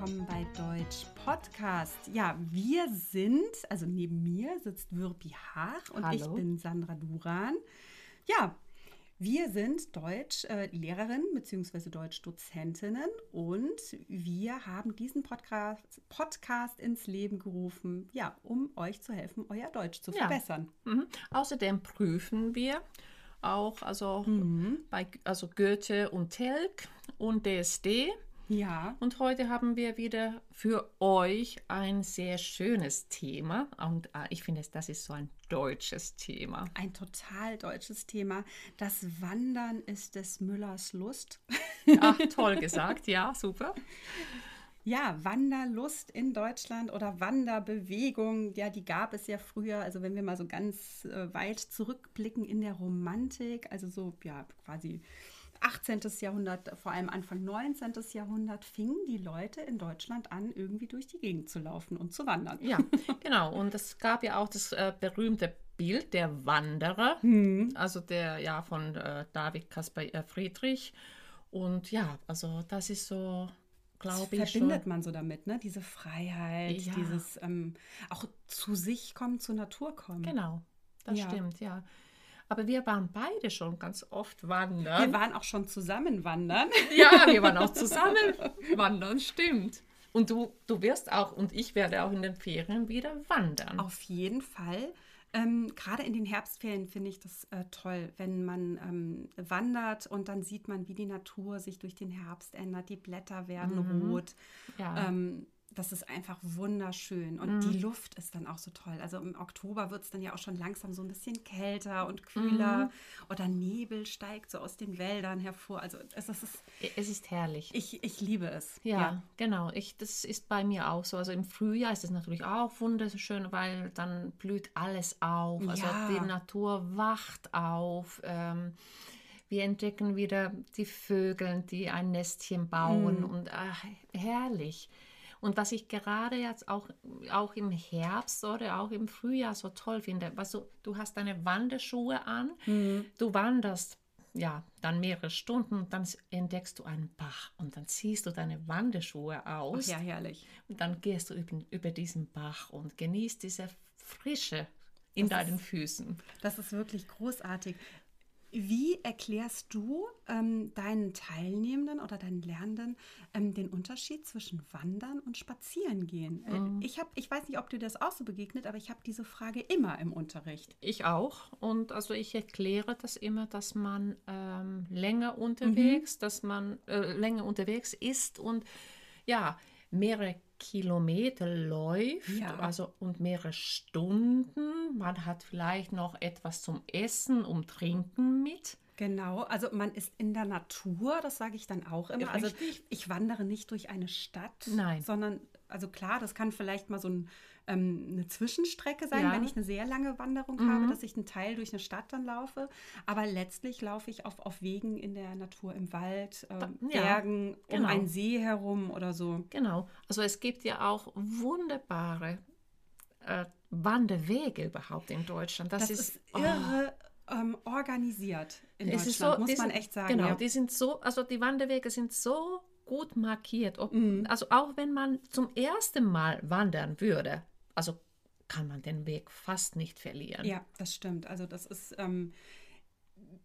willkommen bei Deutsch Podcast. Ja, wir sind, also neben mir sitzt Wirpi Haag und Hallo. ich bin Sandra Duran. Ja, wir sind Deutschlehrerin äh, bzw. Deutschdozentinnen und wir haben diesen Podcast, Podcast ins Leben gerufen, ja, um euch zu helfen, euer Deutsch zu Ja. verbessern. Mhm. Außerdem prüfen wir auch also Mhm. bei also Goethe und Telg und DSD. Ja, Und heute haben wir wieder für euch ein sehr schönes Thema. Und äh, ich finde, das ist so ein deutsches Thema. ein total deutsches Thema. Das Wandern ist des Müllers Lust. Ach, toll gesagt. Ja, super. Ja, Wanderlust in Deutschland oder Wanderbewegung, ja, die gab es ja früher. Also wenn wir mal so ganz äh, weit zurückblicken in der Romantik, also so ja quasi 18. Jahrhundert, vor allem Anfang 19. Jahrhundert, fingen die Leute in Deutschland an, irgendwie durch die Gegend zu laufen und zu wandern. Ja, genau. Und es gab ja auch das äh, berühmte Bild der Wanderer, Hm. also der ja von äh, David Caspar äh, Friedrich. Und ja, also das ist so, glaube ich, verbindet schon. man so damit, ne? Diese Freiheit, Ja. dieses ähm, auch zu sich kommen, zur Natur kommen. Genau, das Ja. stimmt, ja. Aber wir waren beide schon ganz oft Wir wandern. waren auch schon zusammen wandern. ja, wir waren auch zusammen wandern, stimmt. Und du, du wirst auch und ich werde auch in den Ferien wieder wandern. Auf jeden Fall. Ähm, Gerade in den Herbstferien finde ich das äh, toll, wenn man ähm, wandert und dann sieht man, wie die Natur sich durch den Herbst ändert. Die Blätter werden rot. Ja. Ähm, das ist einfach wunderschön. Und die Luft ist dann auch so toll. Also im Oktober wird es dann ja auch schon langsam so ein bisschen kälter und kühler. Oder Nebel steigt so aus den Wäldern hervor. Also es, ist, es ist herrlich. ich, ich liebe es. Ja, genau. Ich, das ist bei mir auch so. Also im Frühjahr ist es natürlich auch wunderschön, weil dann blüht alles auf. Also Ja. die Natur wacht auf. Ähm, wir entdecken wieder die Vögel, die ein Nestchen bauen und ach, herrlich. Und was ich gerade jetzt auch, auch im Herbst oder auch im Frühjahr so toll finde, was du, du hast deine Wanderschuhe an, du wanderst ja dann mehrere Stunden und dann entdeckst du einen Bach und dann ziehst du deine Wanderschuhe Ach aus ja, herrlich. und dann gehst du über, über diesen Bach und genießt diese Frische in deinen Füßen. Das ist wirklich großartig. Wie erklärst du ähm, deinen Teilnehmenden oder deinen Lernenden ähm, den Unterschied zwischen Wandern und Spazierengehen? Äh, Ich, hab, ich weiß nicht, ob dir das auch so begegnet, aber ich habe diese Frage immer im Unterricht. Ich auch. Und also ich erkläre das immer, dass man ähm, länger unterwegs, dass man äh, länger unterwegs ist und ja, mehrere Kilometer läuft, Ja. also und mehrere Stunden. Man hat vielleicht noch etwas zum Essen, um Trinken mit. Genau, also man ist in der Natur, das sage ich dann auch immer. Also Richtig. ich wandere nicht durch eine Stadt, Nein. sondern, also klar, das kann vielleicht mal so ein, ähm, eine Zwischenstrecke sein, Ja. Mhm. wenn ich eine sehr lange Wanderung habe, dass ich einen Teil durch eine Stadt dann laufe. Aber letztlich laufe ich auf, auf Wegen in der Natur, im Wald, ähm, ja, Bergen, um genau. einen See herum oder so. Genau. Also es gibt ja auch wunderbare äh, Wanderwege überhaupt in Deutschland. Das, Das, ist, ist, irre ähm, organisiert in Es Deutschland, ist so, muss die man sind- echt sagen. Genau, ja. die sind so, also die Wanderwege sind so gut markiert. Ob, Mhm. Also auch wenn man zum ersten Mal wandern würde, also kann man den Weg fast nicht verlieren. Ja, das stimmt. Also das ist, ähm,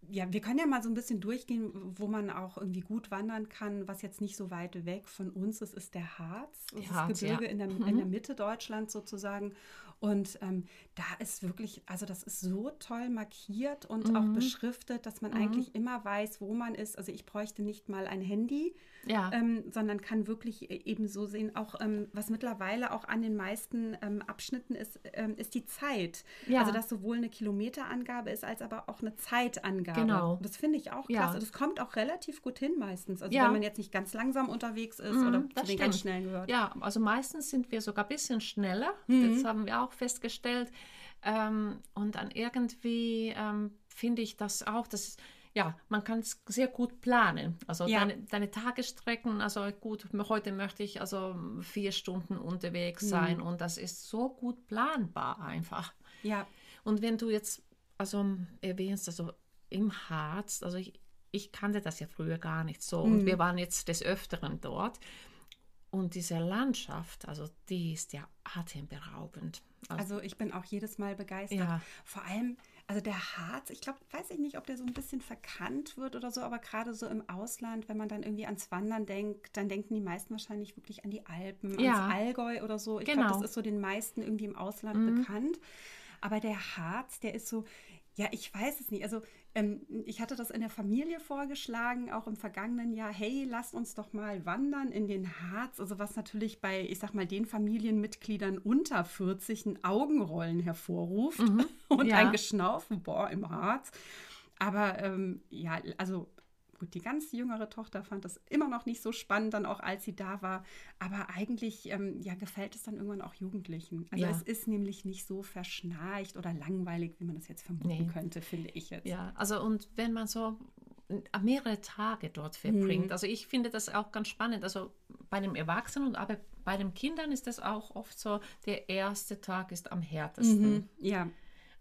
ja, wir können ja mal so ein bisschen durchgehen, wo man auch irgendwie gut wandern kann, was jetzt nicht so weit weg von uns ist, ist der Harz. Das Harz, Gebirge ja. in, der, in der Mitte Deutschlands sozusagen. Und ähm, da ist wirklich, also das ist so toll markiert und auch beschriftet, dass man eigentlich immer weiß, wo man ist. Also ich bräuchte nicht mal ein Handy, Ja. ähm, sondern kann wirklich e- eben so sehen, auch ähm, was mittlerweile auch an den meisten ähm, Abschnitten ist, ähm, ist die Zeit. Ja. Also dass sowohl eine Kilometerangabe ist, als aber auch eine Zeitangabe. Genau. Und Das finde ich auch Ja. klasse. Das kommt auch relativ gut hin meistens. Also Ja. wenn man jetzt nicht ganz langsam unterwegs ist Mhm, oder zu das den ganz schnellen gehört. Ja, also meistens sind wir sogar ein bisschen schneller. Mhm. Das haben wir auch festgestellt. Ähm, und dann irgendwie ähm, finde ich das auch, dass ja, man kann es sehr gut planen. Also Ja. deine, deine Tagesstrecken, also gut, heute möchte ich also vier Stunden unterwegs sein und das ist so gut planbar einfach. Ja. Und wenn du jetzt also erwähnst, also im Harz, also ich, ich kannte das ja früher gar nicht so und wir waren jetzt des Öfteren dort. und diese Landschaft, also die ist ja atemberaubend. Also, ich bin auch jedes Mal begeistert. Ja. Vor allem, also der Harz, ich glaube, weiß ich nicht, ob der so ein bisschen verkannt wird oder so, aber gerade so im Ausland, wenn man dann irgendwie ans Wandern denkt, dann denken die meisten wahrscheinlich wirklich an die Alpen, Ja. ans Allgäu oder so. Ich Genau. Mhm. glaube, das ist so den meisten irgendwie im Ausland bekannt. Aber der Harz, der ist so, ja, ich weiß es nicht. Also ähm, ich hatte das in der Familie vorgeschlagen, auch im vergangenen Jahr. Hey, lasst uns doch mal wandern in den Harz. Also was natürlich bei, ich sag mal, den Familienmitgliedern unter 40 ein Augenrollen hervorruft und ja. ein Geschnaufen, boah, im Harz. Aber ähm, ja, also gut, die ganz jüngere Tochter fand das immer noch nicht so spannend, dann auch als sie da war. Aber eigentlich ähm, ja, gefällt es dann irgendwann auch Jugendlichen. Also Ja. es ist nämlich nicht so verschnarcht oder langweilig, wie man das jetzt vermuten Nee. könnte, finde ich jetzt. Ja, also und wenn man so mehrere Tage dort Mhm. verbringt, also ich finde das auch ganz spannend. Also bei den Erwachsenen und aber bei den Kindern ist das auch oft so, der erste Tag ist am härtesten. Mhm. Ja,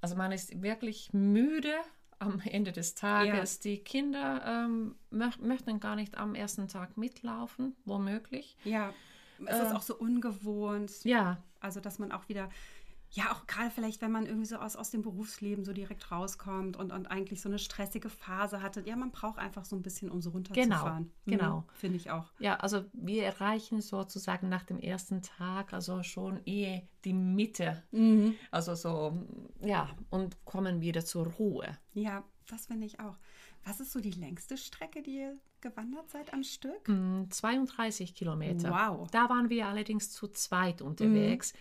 Also man ist wirklich müde am Ende des Tages. Die Kinder ähm, möch möchten gar nicht am ersten Tag mitlaufen, womöglich. ja. Es ist auch so ungewohnt. Ja, Also, dass man auch wieder, ja, auch gerade vielleicht, wenn man irgendwie so aus, aus dem Berufsleben so direkt rauskommt und, und eigentlich so eine stressige Phase hatte. Ja, man braucht einfach so ein bisschen, um so runterzufahren. genau. Mhm, Finde ich auch. Ja, also wir erreichen sozusagen nach dem ersten Tag also schon eher die Mitte. Also so, ja, und kommen wieder zur Ruhe. Ja, das finde ich auch. Was ist so die längste Strecke, die ihr gewandert seid am Stück? Mm, 32 Kilometer. Wow. Da waren wir allerdings zu zweit unterwegs.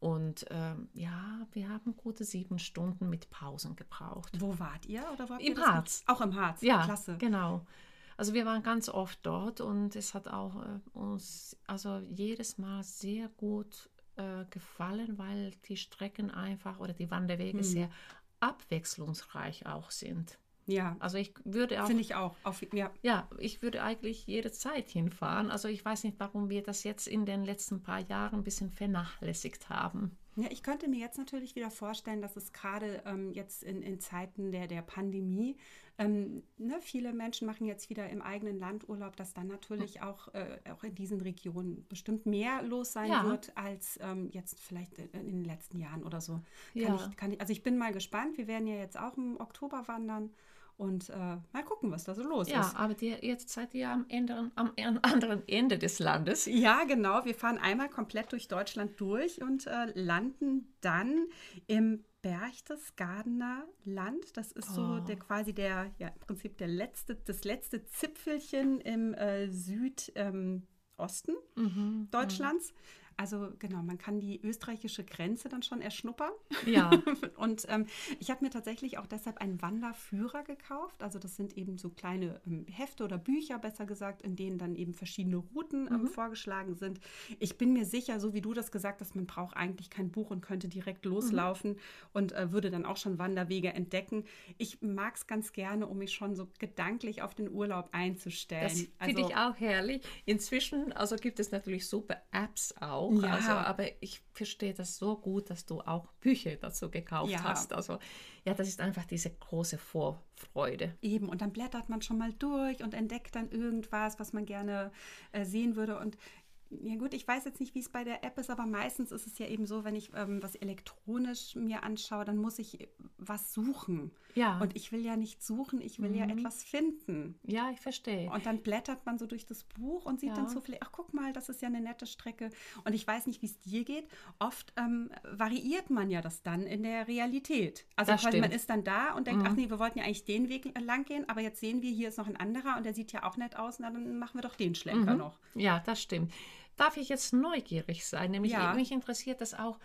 Und ähm, ja, wir haben gute sieben Stunden mit Pausen gebraucht. Wo wart ihr? Oder wo habt Im ihr Harz. Auch im Harz. Ja, Klasse. genau. Also wir waren ganz oft dort und es hat auch äh, uns also jedes Mal sehr gut äh, gefallen, weil die Strecken einfach oder die Hm. Wanderwege sehr abwechslungsreich auch sind. Ja, Also ich würde auch finde ich auch. Auf, ja. ja, ich würde eigentlich jede Zeit hinfahren. Also ich weiß nicht, warum wir das jetzt in den letzten paar Jahren ein bisschen vernachlässigt haben. Ja, ich könnte mir jetzt natürlich wieder vorstellen, dass es gerade ähm, jetzt in, in Zeiten der, der Pandemie, ähm, ne, viele Menschen machen jetzt wieder im eigenen Land Urlaub, dass dann natürlich auch, äh, auch in diesen Regionen bestimmt mehr los sein Ja. wird als ähm, jetzt vielleicht in, in den letzten Jahren oder so. Kann Ja. ich, kann ich, also ich bin mal gespannt. Wir werden ja jetzt auch im Oktober wandern und äh, mal gucken, was da so los Ja, ist. aber die, jetzt seid ihr am, Ende, am anderen Ende des Landes. Ja, genau. Wir fahren einmal komplett durch Deutschland durch und äh, landen dann im Berchtesgadener Land. Das ist so Oh. der quasi der, ja, im Prinzip der letzte, das letzte Zipfelchen im äh, Südosten ähm, Osten Deutschlands. Also genau, man kann die österreichische Grenze dann schon erschnuppern. Ja. Und ähm, ich habe mir tatsächlich auch deshalb einen Wanderführer gekauft. Also das sind eben so kleine ähm, Hefte oder Bücher, besser gesagt, in denen dann eben verschiedene Routen ähm, vorgeschlagen sind. Ich bin mir sicher, so wie du das gesagt hast, man braucht eigentlich kein Buch und könnte direkt loslaufen und äh, würde dann auch schon Wanderwege entdecken. Ich mag es ganz gerne, um mich schon so gedanklich auf den Urlaub einzustellen. Das finde ich auch herrlich. Inzwischen also gibt es natürlich super Apps auch. Ja. Also, aber ich verstehe das so gut, dass du auch Bücher dazu gekauft Ja. hast. Also ja, das ist einfach diese große Vorfreude. Eben, und dann blättert man schon mal durch und entdeckt dann irgendwas, was man gerne äh, sehen würde. Und ja gut, ich weiß jetzt nicht, wie es bei der App ist, aber meistens ist es ja eben so, wenn ich ähm, was elektronisch mir anschaue, dann muss ich was suchen. Ja. Und ich will ja nicht suchen, ich will ja etwas finden. Ja, ich verstehe. Und dann blättert man so durch das Buch und sieht Ja. dann so vielleicht, ach guck mal, das ist ja eine nette Strecke. Und ich weiß nicht, wie es dir geht. Oft ähm, variiert man ja das dann in der Realität. Also quasi, man. Mhm. ist dann da und denkt, ach nee, wir wollten ja eigentlich den Weg lang gehen, aber jetzt sehen wir, hier ist noch ein anderer und der sieht ja auch nett aus, na dann machen wir doch den Schlenker Mhm. noch. Ja, das stimmt. Darf ich jetzt neugierig sein? Nämlich Ja. mich interessiert das auch.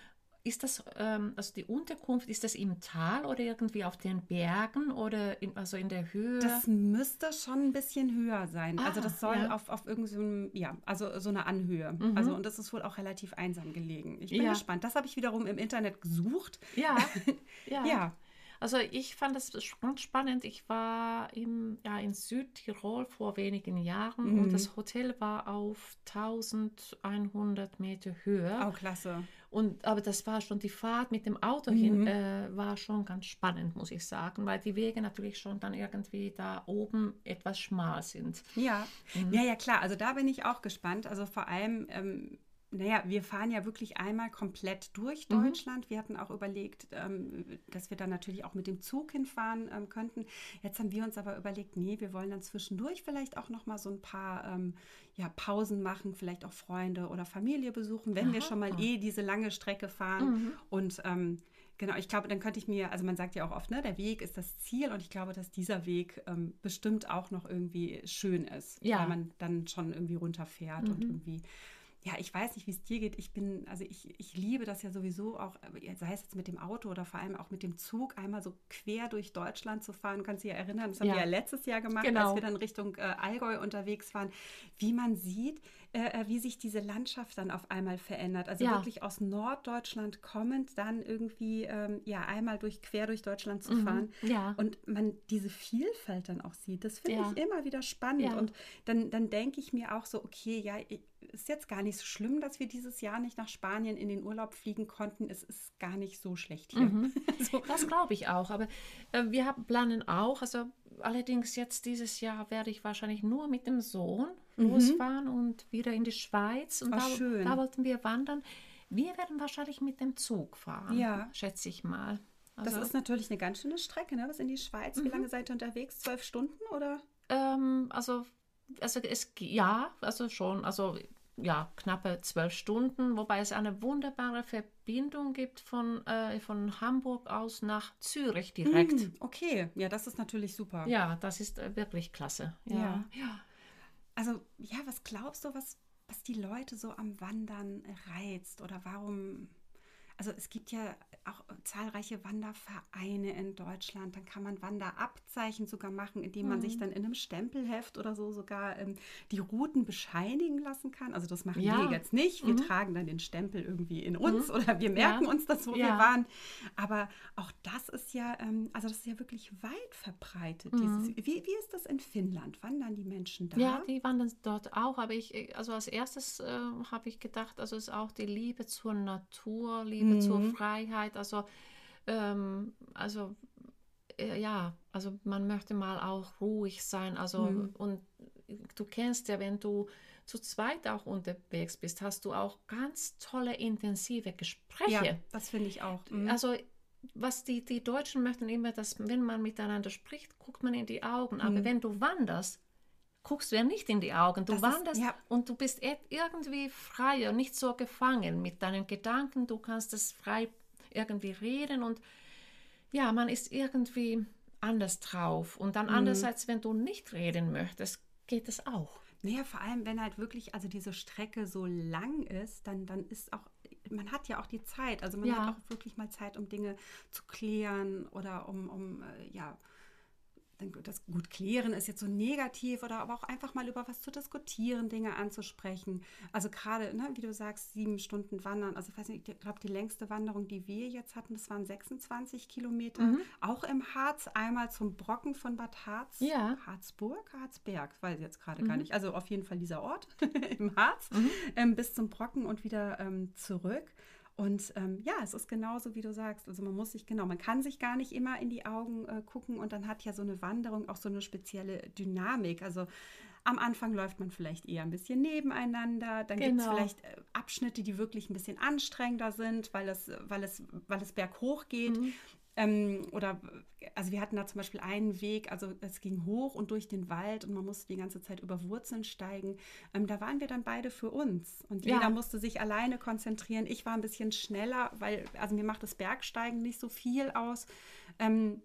Ist das, ähm, also die Unterkunft, ist das im Tal oder irgendwie auf den Bergen oder in, also in der Höhe? Das müsste schon ein bisschen höher sein. also Ah, das soll ja. auf, auf irgendeinem, ja, also so eine Anhöhe. Also und das ist wohl auch relativ einsam gelegen. Ich bin Mhm. Ja. gespannt. Das habe ich wiederum im Internet gesucht. ja, ja. Ja. Also ich fand das ganz spannend. Ich war im, ja, in Südtirol vor wenigen Jahren und das Hotel war auf 1100 Meter Höhe. Oh, klasse. Und, aber das war schon die Fahrt mit dem Auto mhm. hin, äh, war schon ganz spannend, muss ich sagen, weil die Wege natürlich schon dann irgendwie da oben etwas schmal sind. Ja, mhm. ja, ja, klar. Also da bin ich auch gespannt. Also vor allem, ähm, naja, wir fahren ja wirklich einmal komplett durch mhm. Deutschland. Mhm. Wir hatten auch überlegt, ähm, dass wir dann natürlich auch mit dem Zug hinfahren ähm, könnten. Jetzt haben wir uns aber überlegt, nee, wir wollen dann zwischendurch vielleicht auch noch mal so ein paar ähm, ja, Pausen machen, vielleicht auch Freunde oder Familie besuchen, wenn Aha. wir schon mal eh diese lange Strecke fahren. Mhm. Und ähm, Genau, ich glaube, dann könnte ich mir, also man sagt ja auch oft, ne, der Weg ist das Ziel und ich glaube, dass dieser Weg ähm, bestimmt auch noch irgendwie schön ist, ja. weil man dann schon irgendwie runterfährt mhm. und irgendwie ja, ich weiß nicht, wie es dir geht. Ich bin, also ich, ich liebe das ja sowieso auch, äh, sei es jetzt mit dem Auto oder vor allem auch mit dem Zug, einmal so quer durch Deutschland zu fahren. Du kannst dich ja erinnern, das haben ja. wir ja letztes Jahr gemacht, genau. als wir dann Richtung äh, Allgäu unterwegs waren, wie man sieht, äh, äh, wie sich diese Landschaft dann auf einmal verändert. Also ja. wirklich aus Norddeutschland kommend, dann irgendwie ähm, ja einmal durch quer durch Deutschland zu mhm. fahren ja. und man diese Vielfalt dann auch sieht. Das finde ich immer wieder spannend. Und dann, dann denke ich mir auch so, okay, ja, ist jetzt gar nicht so schlimm, dass wir dieses Jahr nicht nach Spanien in den Urlaub fliegen konnten. Es ist gar nicht so schlecht hier. Mhm. so. Das glaube ich auch. Aber äh, wir haben, planen auch, also allerdings jetzt dieses Jahr werde ich wahrscheinlich nur mit dem Sohn mhm. losfahren und wieder in die Schweiz. Und Ach, da, da, wollten wir wandern. Wir werden wahrscheinlich mit dem Zug fahren, ja. schätze ich mal. Also, das ist natürlich eine ganz schöne Strecke, ne? Was in die Schweiz? Wie mhm. lange seid ihr unterwegs? Zwölf Stunden oder? Ähm, also also es ja, also schon, also ja, knappe zwölf Stunden, wobei es eine wunderbare Verbindung gibt von, äh, von Hamburg aus nach Zürich direkt. Mm, okay, ja, das ist natürlich super. Ja, das ist äh, wirklich klasse. Ja. ja. ja. Also, ja, was glaubst du, was, was die Leute so am Wandern reizt oder warum? Also, es gibt ja auch zahlreiche Wandervereine in Deutschland. Dann kann man Wanderabzeichen sogar machen, indem man mhm. sich dann in einem Stempelheft oder so sogar ähm, die Routen bescheinigen lassen kann. Also das machen ja. wir jetzt nicht. Wir mhm. tragen dann den Stempel irgendwie in uns mhm. oder wir merken ja. uns das, wo ja. wir waren. Aber auch das ist ja, ähm, also das ist ja wirklich weit verbreitet. Dieses, mhm. wie, wie ist das in Finnland? Wandern die Menschen da? Ja, die wandern dort auch. Aber ich, also als erstes äh, habe ich gedacht, also ist auch die Liebe zur Natur, Liebe zur mhm. Freiheit Zeit. Also, ähm, also äh, ja, also man möchte mal auch ruhig sein. Also mhm. und du kennst ja, wenn du zu zweit auch unterwegs bist, hast du auch ganz tolle, intensive Gespräche. Ja, das finde ich auch. Mhm. Also was die, die Deutschen möchten immer, dass wenn man miteinander spricht, guckt man in die Augen. Aber mhm. wenn du wanderst, guckst du ja nicht in die Augen. Du das wanderst ist, ja. und du bist irgendwie frei und nicht so gefangen mit deinen Gedanken. Du kannst es frei irgendwie reden und ja, man ist irgendwie anders drauf. Und dann mhm. andererseits, wenn du nicht reden möchtest, geht es auch. Naja, vor allem, wenn halt wirklich, also diese Strecke so lang ist, dann, dann ist auch, man hat ja auch die Zeit. Also man ja. hat auch wirklich mal Zeit, um Dinge zu klären oder um, um äh, ja, das gut klären ist jetzt so negativ oder aber auch einfach mal über was zu diskutieren, Dinge anzusprechen. Also gerade, ne, wie du sagst, sieben Stunden wandern. Also ich weiß nicht, ich glaube, die längste Wanderung, die wir jetzt hatten, das waren 26 Kilometer. Mhm. Auch im Harz, einmal zum Brocken von Bad Harz. Ja. Harzburg, Harzberg, weiß ich jetzt gerade mhm. gar nicht. Also auf jeden Fall dieser Ort im Harz, mhm. ähm, bis zum Brocken und wieder ähm, zurück. Und ähm, ja, es ist genauso, wie du sagst. Also man muss sich genau, man kann sich gar nicht immer in die Augen äh, gucken und dann hat ja so eine Wanderung auch so eine spezielle Dynamik. Also am Anfang läuft man vielleicht eher ein bisschen nebeneinander, dann genau. gibt es vielleicht äh, Abschnitte, die wirklich ein bisschen anstrengender sind, weil es, weil es, weil es berghoch geht. Mhm. Ähm, oder, also wir hatten da zum Beispiel einen Weg, also es ging hoch und durch den Wald und man musste die ganze Zeit über Wurzeln steigen. Ähm, da waren wir dann beide für uns und ja. jeder musste sich alleine konzentrieren. Ich war ein bisschen schneller, weil, also mir macht das Bergsteigen nicht so viel aus. Ähm,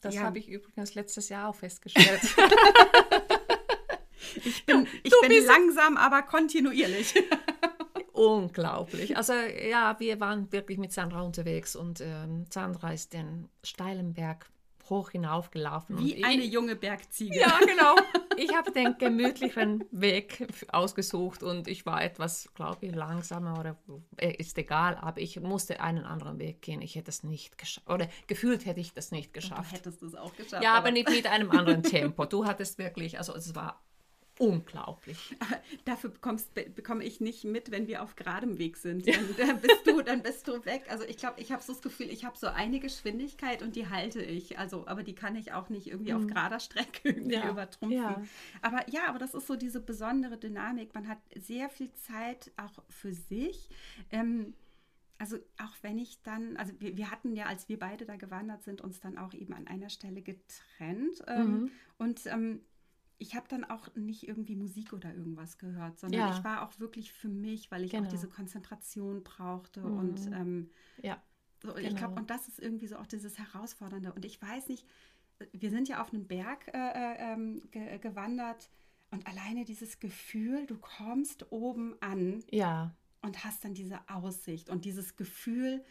das ja. habe ich übrigens letztes Jahr auch festgestellt. ich bin, ich bin langsam, aber kontinuierlich. unglaublich. Also ja, wir waren wirklich mit Sandra unterwegs und ähm, Sandra ist den steilen Berg hoch hinaufgelaufen. Wie eine ich, junge Bergziege. Ja, genau. Ich habe den gemütlichen Weg ausgesucht und ich war etwas, glaube ich, langsamer oder äh, ist egal, aber ich musste einen anderen Weg gehen. Ich hätte es nicht geschafft oder gefühlt hätte ich das nicht geschafft. Du hättest es auch geschafft. Ja, aber, aber nicht mit einem anderen Tempo. Du hattest wirklich, also es war unglaublich. Dafür bekommst, bekomme ich nicht mit, wenn wir auf geradem Weg sind. Dann, dann bist du, dann bist du weg. Also ich glaube, ich habe so das Gefühl, ich habe so eine Geschwindigkeit und die halte ich. Also, aber die kann ich auch nicht irgendwie mhm. auf gerader Strecke irgendwie ja. übertrumpfen. Ja. Aber ja, aber das ist so diese besondere Dynamik. Man hat sehr viel Zeit auch für sich. Ähm, also auch wenn ich dann, also wir, wir, hatten ja, als wir beide da gewandert sind, uns dann auch eben an einer Stelle getrennt. Ähm, mhm. Und ähm, ich habe dann auch nicht irgendwie Musik oder irgendwas gehört, sondern ja. ich war auch wirklich für mich, weil ich genau. auch diese Konzentration brauchte mhm. und ähm, ja. So, genau. ich glaube, und das ist irgendwie so auch dieses Herausfordernde. Und ich weiß nicht, wir sind ja auf einen Berg äh, äh, ähm, ge gewandert und alleine dieses Gefühl, du kommst oben an. Ja und hast dann diese Aussicht und dieses Gefühl,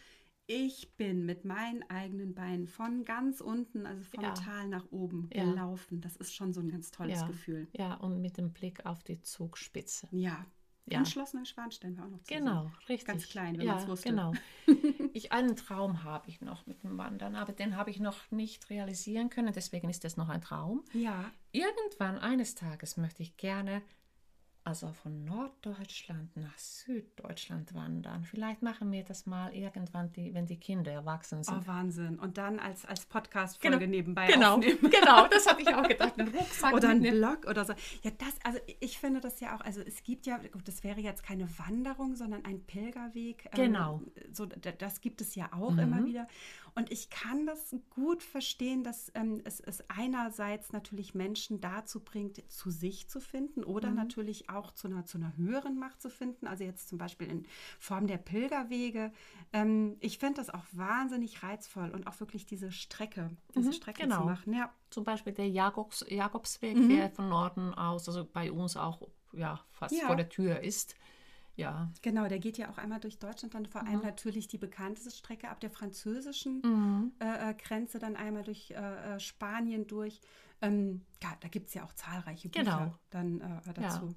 ich bin mit meinen eigenen Beinen von ganz unten, also vom ja. Tal nach oben ja. gelaufen. Das ist schon so ein ganz tolles ja. Gefühl. Ja, und mit dem Blick auf die Zugspitze. Ja. Ja. Und Schloss Neuschwanstein war auch noch zu Genau, sehen. richtig. Ganz klein, wenn ja, man es wusste. Genau. ich, einen Traum habe ich noch mit dem Wandern, aber den habe ich noch nicht realisieren können. Deswegen ist das noch ein Traum. Ja. Irgendwann eines Tages möchte ich gerne also von Norddeutschland nach Süddeutschland wandern. Vielleicht machen wir das mal irgendwann, die, wenn die Kinder erwachsen sind. Oh, Wahnsinn. Und dann als, als Podcast-Folge genau. nebenbei genau. aufnehmen. Genau, das habe ich auch gedacht. Ein Rucksack oder ein Blog oder so. Ja, das, also ich finde das ja auch, also es gibt ja, gut, das wäre jetzt keine Wanderung, sondern ein Pilgerweg. Ähm, genau. Ähm, so, das gibt es ja auch mhm. immer wieder. Und ich kann das gut verstehen, dass ähm, es, es einerseits natürlich Menschen dazu bringt, zu sich zu finden oder mhm. natürlich auch zu einer, zu einer höheren Macht zu finden. Also jetzt zum Beispiel in Form der Pilgerwege. Ähm, ich finde das auch wahnsinnig reizvoll und auch wirklich diese Strecke, diese mhm, Strecke genau. zu machen. Ja. Zum Beispiel der Jakobs, Jakobsweg, mhm. der von Norden aus, also bei uns auch ja, fast ja. vor der Tür ist. Ja. Genau, der geht ja auch einmal durch Deutschland, dann vor allem mhm. natürlich die bekannteste Strecke ab der französischen mhm. äh, äh Grenze, dann einmal durch äh, äh, Spanien durch. Ähm, ja, da gibt es ja auch zahlreiche Bücher genau. dann äh, dazu. Ja.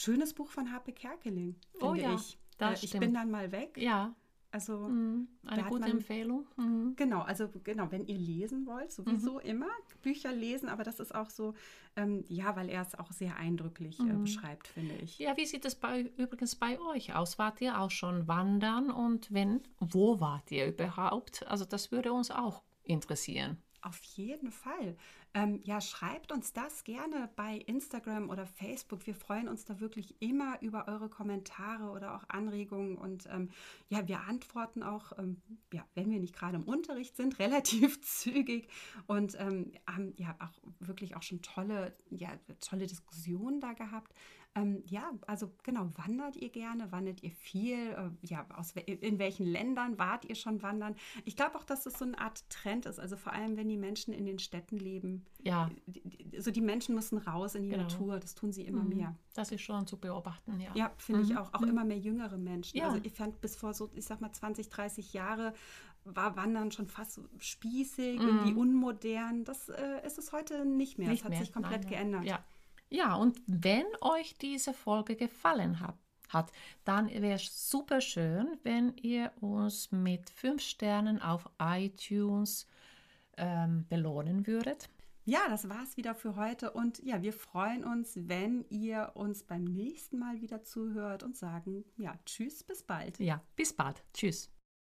Schönes Buch von H.P. Kerkeling, finde oh, ja, ich. Das ich bin dann mal weg. Ja. Also mhm, eine gute man, Empfehlung. Mhm. Genau, also genau, wenn ihr lesen wollt, sowieso mhm. immer Bücher lesen, aber das ist auch so, ähm, ja, weil er es auch sehr eindrücklich äh, mhm. beschreibt, finde ich. Ja, wie sieht es bei, übrigens bei euch aus? Wart ihr auch schon wandern und wenn, wo wart ihr überhaupt? Also das würde uns auch interessieren. Auf jeden Fall. Ähm, ja, schreibt uns das gerne bei Instagram oder Facebook. Wir freuen uns da wirklich immer über eure Kommentare oder auch Anregungen. Und ähm, ja, wir antworten auch, ähm, ja, wenn wir nicht gerade im Unterricht sind, relativ zügig und ähm, haben ja auch wirklich auch schon tolle, ja, tolle Diskussionen da gehabt. Ähm, ja, also genau, wandert ihr gerne? Wandert ihr viel? Äh, ja, aus, in welchen Ländern wart ihr schon wandern? Ich glaube auch, dass das so eine Art Trend ist. Also vor allem, wenn die Menschen in den Städten leben. Ja. Die, so die Menschen müssen raus in die genau. Natur. Das tun sie immer mhm. mehr. Das ist schon zu beobachten, ja. Ja, finde mhm. ich auch. Auch mhm. immer mehr jüngere Menschen. Ja. Also ich fand bis vor so, ich sag mal, 20, 30 Jahre war Wandern schon fast spießig, mhm. irgendwie unmodern. Das äh, ist es heute nicht mehr. Nicht das hat mehr. sich komplett Nein, geändert. Ja. Ja, und wenn euch diese Folge gefallen hat, hat dann wäre es super schön, wenn ihr uns mit fünf Sternen auf iTunes ähm, belohnen würdet. Ja, das war's wieder für heute und ja, wir freuen uns, wenn ihr uns beim nächsten Mal wieder zuhört und sagen, ja, tschüss, bis bald. Ja, bis bald. Tschüss.